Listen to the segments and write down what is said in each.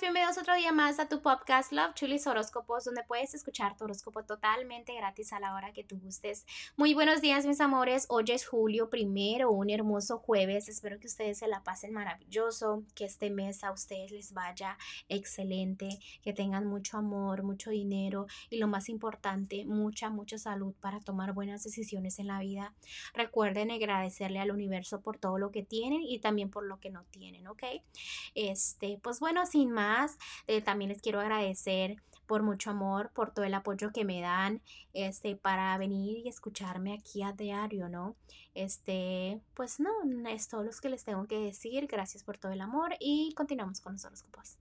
bienvenidos otro día más a tu podcast Love Chulis Horóscopos, donde puedes escuchar tu horóscopo totalmente gratis a la hora que tú gustes. Muy buenos días, mis amores. Hoy es julio primero, un hermoso jueves. Espero que ustedes se la pasen maravilloso, que este mes a ustedes les vaya excelente, que tengan mucho amor, mucho dinero y lo más importante, mucha, mucha salud para tomar buenas decisiones en la vida. Recuerden agradecerle al universo por todo lo que tienen y también por lo que no tienen, ¿ok? Este, pues bueno, sin más, eh, también les quiero agradecer por mucho amor, por todo el apoyo que me dan, este, para venir y escucharme aquí a diario, ¿no? Este, pues no, es todo lo que les tengo que decir. Gracias por todo el amor y continuamos con los horóscopos.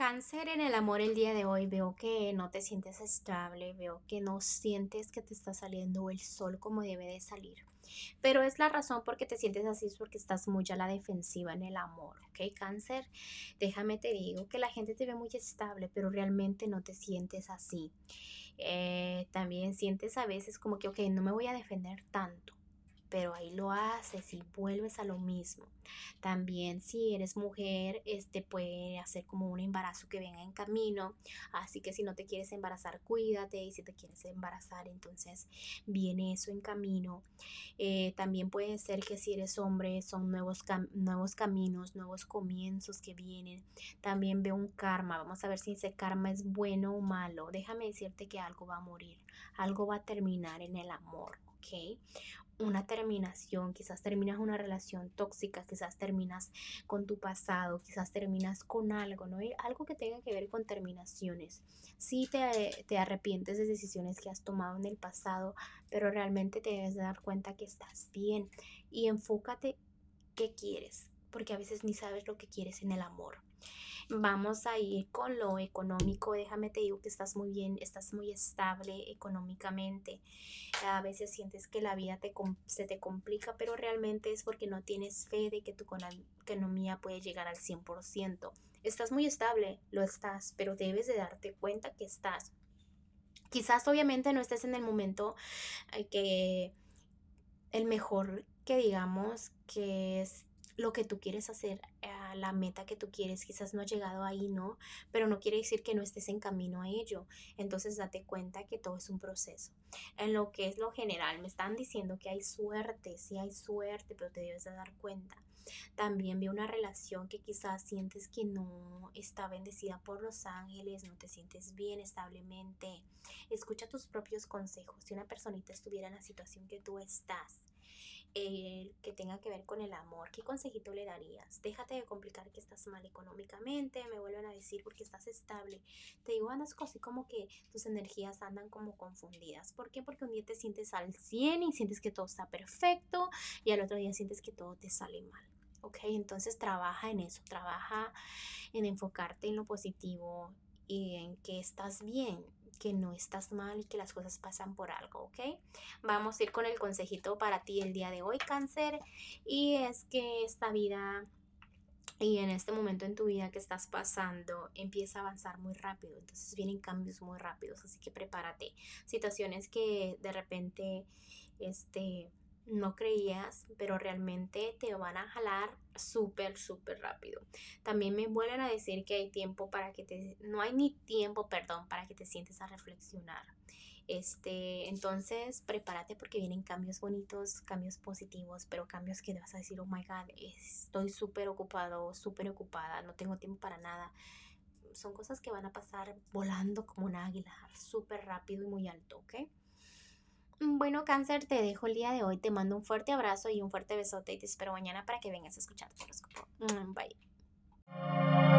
Cáncer en el amor el día de hoy, veo que no te sientes estable, veo que no sientes que te está saliendo el sol como debe de salir. Pero es la razón por qué te sientes así, es porque estás muy a la defensiva en el amor, ¿ok? Cáncer, déjame te digo que la gente te ve muy estable, pero realmente no te sientes así. Eh, también sientes a veces como que, ok, no me voy a defender tanto pero ahí lo haces y vuelves a lo mismo. También si eres mujer, este puede hacer como un embarazo que venga en camino, así que si no te quieres embarazar, cuídate y si te quieres embarazar, entonces viene eso en camino. Eh, también puede ser que si eres hombre, son nuevos, nuevos caminos, nuevos comienzos que vienen. También veo un karma, vamos a ver si ese karma es bueno o malo. Déjame decirte que algo va a morir, algo va a terminar en el amor. ¿ok? Una terminación, quizás terminas una relación tóxica, quizás terminas con tu pasado, quizás terminas con algo, ¿no? hay algo que tenga que ver con terminaciones. Sí te, te arrepientes de decisiones que has tomado en el pasado, pero realmente te debes dar cuenta que estás bien y enfócate qué quieres, porque a veces ni sabes lo que quieres en el amor. Vamos a ir con lo económico. Déjame te digo que estás muy bien, estás muy estable económicamente. A veces sientes que la vida te, se te complica, pero realmente es porque no tienes fe de que tu economía puede llegar al 100%. Estás muy estable, lo estás, pero debes de darte cuenta que estás. Quizás obviamente no estés en el momento eh, que el mejor que digamos que es lo que tú quieres hacer, a la meta que tú quieres, quizás no ha llegado ahí, ¿no? Pero no quiere decir que no estés en camino a ello. Entonces date cuenta que todo es un proceso. En lo que es lo general, me están diciendo que hay suerte, sí hay suerte, pero te debes de dar cuenta. También vi una relación que quizás sientes que no está bendecida por los ángeles, no te sientes bien establemente. Escucha tus propios consejos. Si una personita estuviera en la situación que tú estás, el que tenga que ver con el amor, ¿qué consejito le darías? Déjate de complicar que estás mal económicamente, me vuelven a decir porque estás estable. Te digo, andas así como que tus energías andan como confundidas. ¿Por qué? Porque un día te sientes al 100 y sientes que todo está perfecto y al otro día sientes que todo te sale mal. ¿Ok? Entonces trabaja en eso, trabaja en enfocarte en lo positivo y en que estás bien que no estás mal y que las cosas pasan por algo, ¿ok? Vamos a ir con el consejito para ti el día de hoy, cáncer, y es que esta vida y en este momento en tu vida que estás pasando empieza a avanzar muy rápido, entonces vienen cambios muy rápidos, así que prepárate. Situaciones que de repente este no creías, pero realmente te van a jalar súper, súper rápido. También me vuelven a decir que hay tiempo para que te, no hay ni tiempo, perdón, para que te sientes a reflexionar. Este, entonces prepárate porque vienen cambios bonitos, cambios positivos, pero cambios que te vas a decir, oh my god, estoy súper ocupado, súper ocupada, no tengo tiempo para nada. Son cosas que van a pasar volando como un águila, súper rápido y muy alto, ¿ok? Bueno, cáncer, te dejo el día de hoy. Te mando un fuerte abrazo y un fuerte besote y te espero mañana para que vengas a escuchar tu horóscopo. Mm, bye.